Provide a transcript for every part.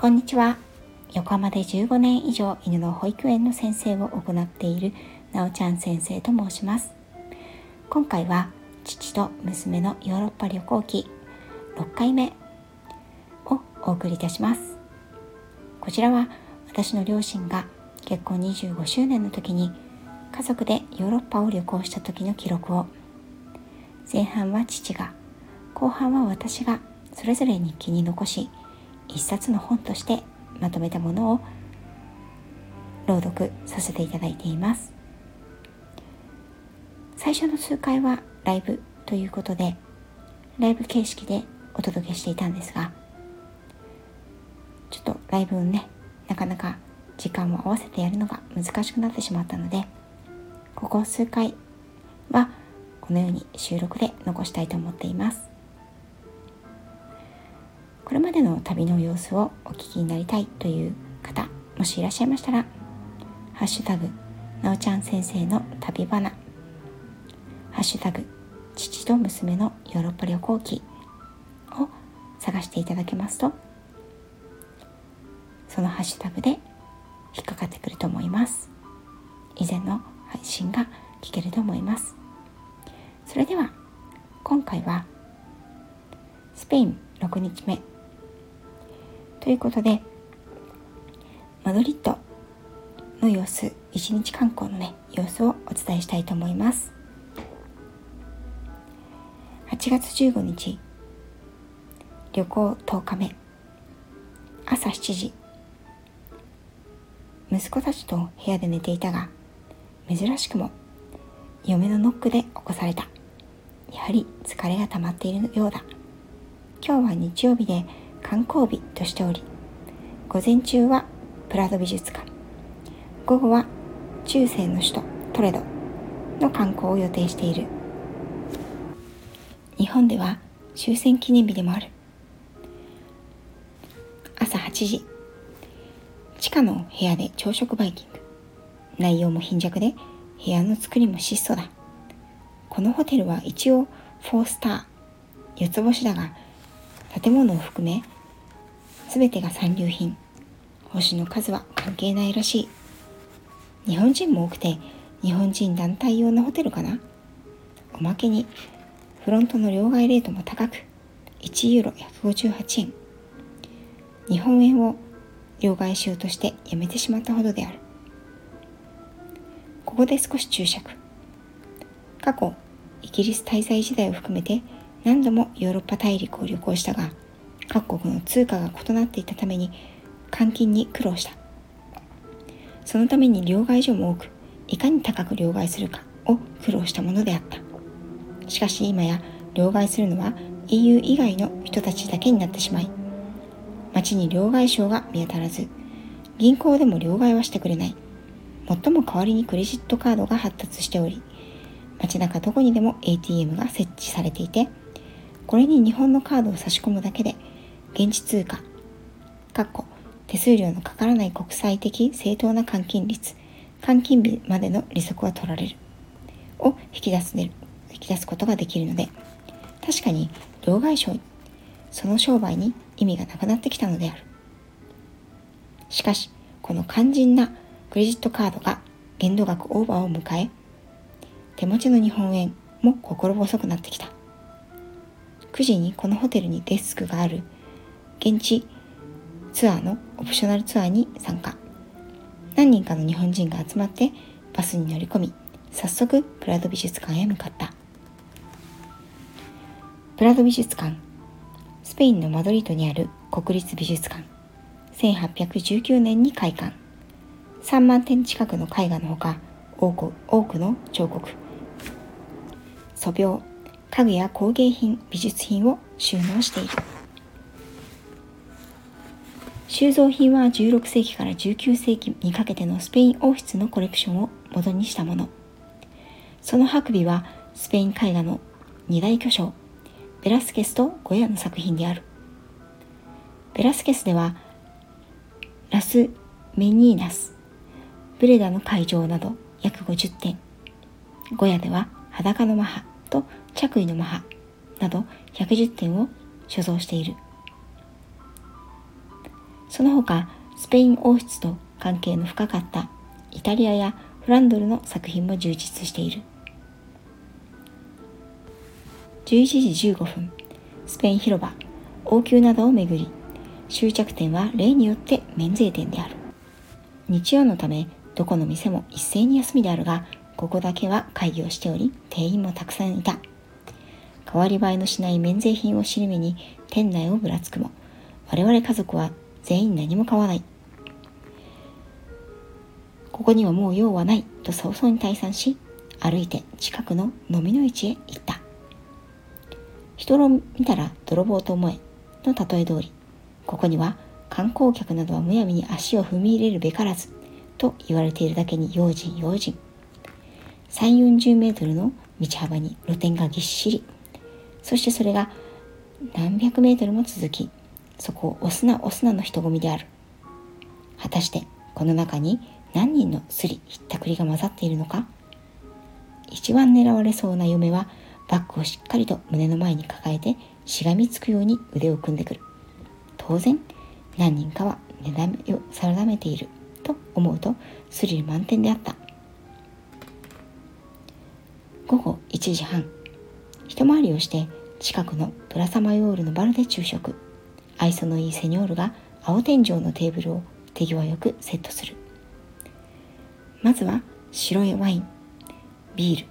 こんにちは。横浜で15年以上犬の保育園の先生を行っているなおちゃん先生と申します。今回は父と娘のヨーロッパ旅行記6回目をお送りいたします。こちらは私の両親が結婚25周年の時に家族でヨーロッパを旅行した時の記録を。前半は父が後半は私がそれぞれ日記に残し一冊の本としてまとめたものを朗読させていただいています。最初の数回はライブということでライブ形式でお届けしていたんですがちょっとライブをねなかなか時間を合わせてやるのが難しくなってしまったのでここ数回はこのように収録で残したいと思っています。これまでの旅の様子をお聞きになりたいという方もしいらっしゃいましたら「ハッシュタグなおちゃん先生の旅バナ」「ハッシュタグ父と娘のヨーロッパ旅行記」を探していただけますとそのハッシュタグで引っかかってくると思います。以前の配信が聞けると思います。それでは今回はスペイン6日目。ということで、マドリッドの様子、一日観光のね、様子をお伝えしたいと思います。8月15日、旅行10日目、朝7時、息子たちと部屋で寝ていたが、珍しくも嫁のノックで起こされた。やはり疲れが溜まっているようだ。今日は日曜日で観光日としており午前中はプラド美術館午後は中世の首都トレドの観光を予定している。日本では終戦記念日でもある。朝8時地下の部屋で朝食バイキング。内容も貧弱で部屋の作りも質素だ。このホテルは一応4スター4つ星だが建物を含め全てが三流品。星の数は関係ないらしい。日本人も多くて日本人団体用のホテルかな。おまけにフロントの両替レートも高く1ユーロ158円。日本円を両替しようとしてやめてしまったほどである。ここで少し注釈。過去イギリス滞在時代を含めて何度もヨーロッパ大陸を旅行したが各国の通貨が異なっていたために換金に苦労した。そのために両替所も多くいかに高く両替するかを苦労したものであった。しかし今や両替するのは EU 以外の人たちだけになってしまい街に両替商が見当たらず銀行でも両替はしてくれない最も代わりにクレジットカードが発達しており街中どこにでも ATM が設置されていてこれに日本のカードを差し込むだけで現地通貨、かっこ手数料のかからない国際的正当な換金率、換金日までの利息は取られる、を引き出す引き出すことができるので、確かに両替商、その商売に意味がなくなってきたのである。しかし、この肝心なクレジットカードが限度額オーバーを迎え、手持ちの日本円も心細くなってきた。9時にこのホテルにデスクがある。現地ツアーのオプショナルツアーに参加。何人かの日本人が集まってバスに乗り込み早速プラド美術館へ向かった。プラド美術館。スペインのマドリードにある国立美術館。1819年に開館。3万点近くの絵画のほか多く多くの彫刻。素描。家具や工芸品美術品を収納している。収蔵品は16世紀から19世紀にかけてのスペイン王室のコレクションを元にしたもの。その白尾はスペイン絵画の二大巨匠ベラスケスとゴヤの作品である。ベラスケスではラス・メニーナスブレダの会場など約50点。ゴヤでは裸のマハと着衣のマハなど110点を所蔵している。その他スペイン王室と関係の深かったイタリアやフランドルの作品も充実している。11時15分スペイン広場王宮などを巡り終着点は例によって免税店である。日曜のためどこの店も一斉に休みであるがここだけは会議をしており店員もたくさんいた。代わり映えのしない免税品を尻目に店内をぶらつくも我々家族は全員何も買わない。ここにはもう用はないと早々に退散し歩いて近くの飲みの市へ行った。人を見たら泥棒と思えの例え通りここには観光客などはむやみに足を踏み入れるべからずと言われているだけに用心用心。3 4 0メートルの道幅に露店がぎっしり。そしてそれが何百メートルも続きそこを押すな押すなの人混みである。果たしてこの中に何人のすりひったくりが混ざっているのか。一番狙われそうな嫁はバッグをしっかりと胸の前に抱えてしがみつくように腕を組んでくる。当然何人かは値段を定めていると思うとスリル満点であった。午後1時半。一回りをして近くのプラサマヨールのバルで昼食。愛想のいいセニョールが青天井のテーブルを手際よくセットする。まずは白いワイン。ビール。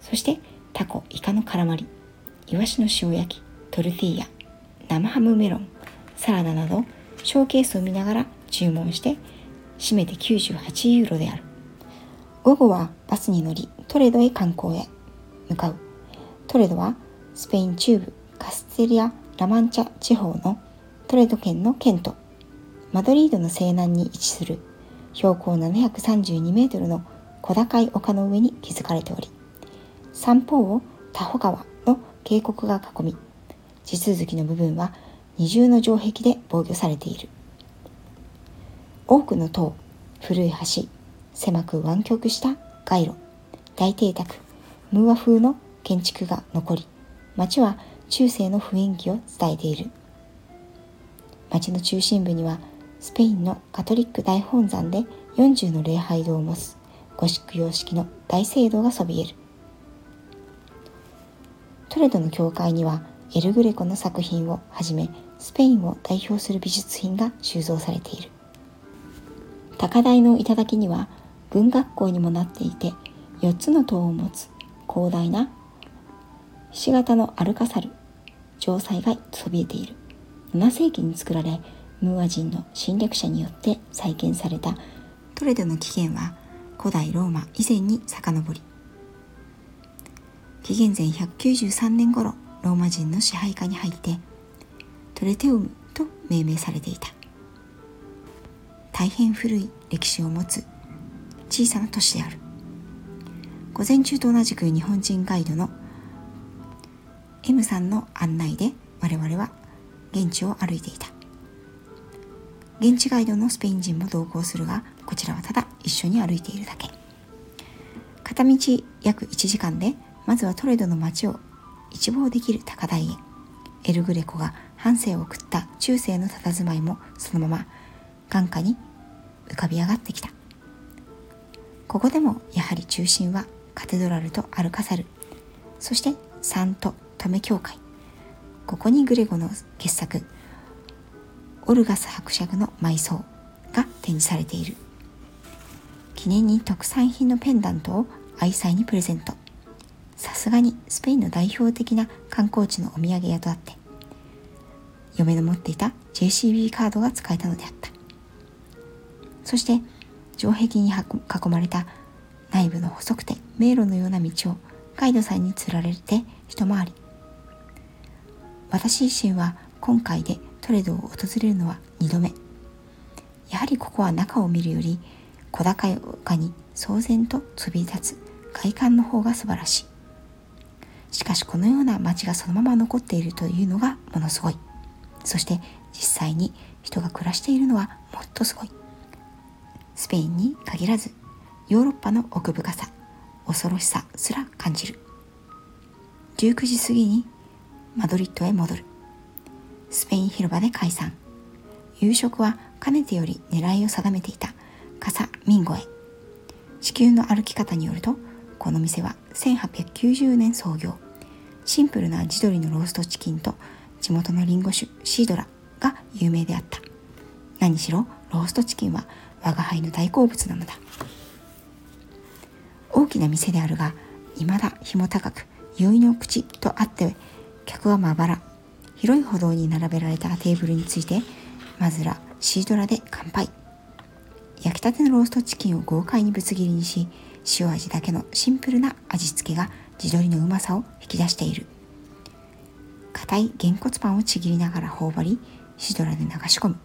そしてタコイカの絡まりイワシの塩焼き。トルティーヤ。生ハムメロン。サラダなどショーケースを見ながら注文して締めて98ユーロである。午後はバスに乗りトレドへ観光へ向かう。トレドはスペイン中部カステリア・ラマンチャ地方のトレド県の県都。マドリードの西南に位置する標高732メートルの小高い丘の上に築かれており三方をタホ川の渓谷が囲み地続きの部分は二重の城壁で防御されている。多くの塔古い橋狭く湾曲した街路。大邸宅ムーア風の建築が残り町は中世の雰囲気を伝えている。町の中心部にはスペインのカトリック大本山で40の礼拝堂を持つゴシック様式の大聖堂がそびえる。トレドの教会にはエル・グレコの作品をはじめスペインを代表する美術品が収蔵されている。高台の頂には軍学校にもなっていて4つの塔を持つ広大なひし形のアルカサル城塞がそびえている。7世紀に作られムーア人の侵略者によって再建された。トレドの起源は古代ローマ以前に遡り。紀元前193年頃ローマ人の支配下に入ってトレテウムと命名されていた。大変古い歴史を持つ小さな都市である。午前中と同じく日本人ガイドの M さんの案内で我々は現地を歩いていた。現地ガイドのスペイン人も同行するがこちらはただ一緒に歩いているだけ。片道約1時間でまずはトレドの街を一望できる高台へ。エルグレコが半生を送った中世の佇まいもそのまま眼下に浮かび上がってきた。ここでもやはり中心はカテドラルとアルカサル。そしてサント・トメ教会。ここにグレゴの傑作オルガス伯爵の埋葬が展示されている。記念に特産品のペンダントを愛妻にプレゼント。さすがにスペインの代表的な観光地のお土産屋とあって嫁の持っていた JCB カードが使えたのであった。そして城壁に囲まれた内部の細くて迷路のような道をガイドさんにつられて一回り。私自身は今回でトレドを訪れるのは2度目。やはりここは中を見るより小高い丘に騒然と飛び立つ外観の方が素晴らしい。しかしこのような街がそのまま残っているというのがものすごい。そして実際に人が暮らしているのはもっとすごい。スペインに限らずヨーロッパの奥深さ。恐ろしさすら感じる。19時過ぎにマドリッドへ戻る。スペイン広場で解散。夕食はかねてより狙いを定めていた。笠ミンゴへ。地球の歩き方によるとこの店は1890年創業。シンプルな地鶏のローストチキンと地元のリンゴ酒シードラが有名であった。何しろローストチキンは我が輩の大好物なのだ。きな店であるが未だ日も高く酔いの口とあって客はまばら広い歩道に並べられたテーブルについてまずらシードラで乾杯。焼きたてのローストチキンを豪快にぶつ切りにし塩味だけのシンプルな味付けが地鶏のうまさを引き出している。硬いげんこつパンをちぎりながら頬張りシドラで流し込む。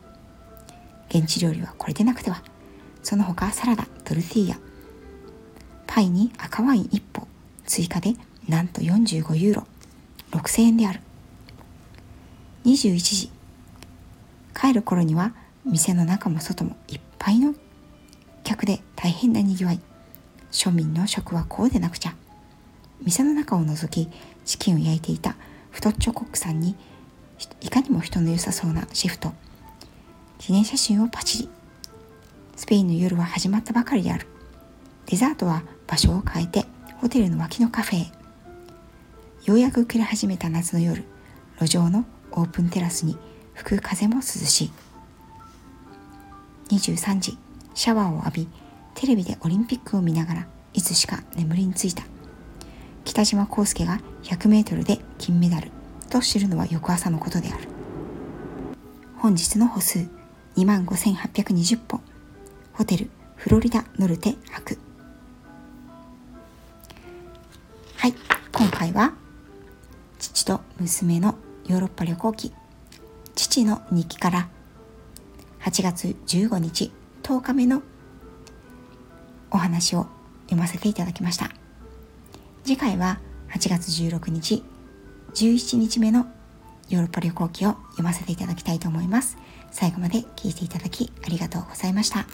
現地料理はこれでなくてはその他サラダトルティーヤパイに赤ワイン1本追加でなんと45ユーロ6000円である。21時帰る頃には店の中も外もいっぱいの客で大変なにぎわい。庶民の食はこうでなくちゃ。店の中を覗きチキンを焼いていた太っちょコックさんにいかにも人の良さそうなシェフと記念写真をパチリ。スペインの夜は始まったばかりである。デザートは場所を変えてホテルの脇のカフェへ。ようやく暮れ始めた夏の夜路上のオープンテラスに吹く風も涼しい。23時シャワーを浴びテレビでオリンピックを見ながらいつしか眠りについた。北島康介が 100m で金メダルと知るのは翌朝のことである。本日の歩数25,820本ホテルフロリダノルテ泊回は父と娘のヨーロッパ旅行記父の日記から8月15日10日目のお話を読ませていただきました次回は8月16日17日目のヨーロッパ旅行記を読ませていただきたいと思います最後まで聞いていただきありがとうございました。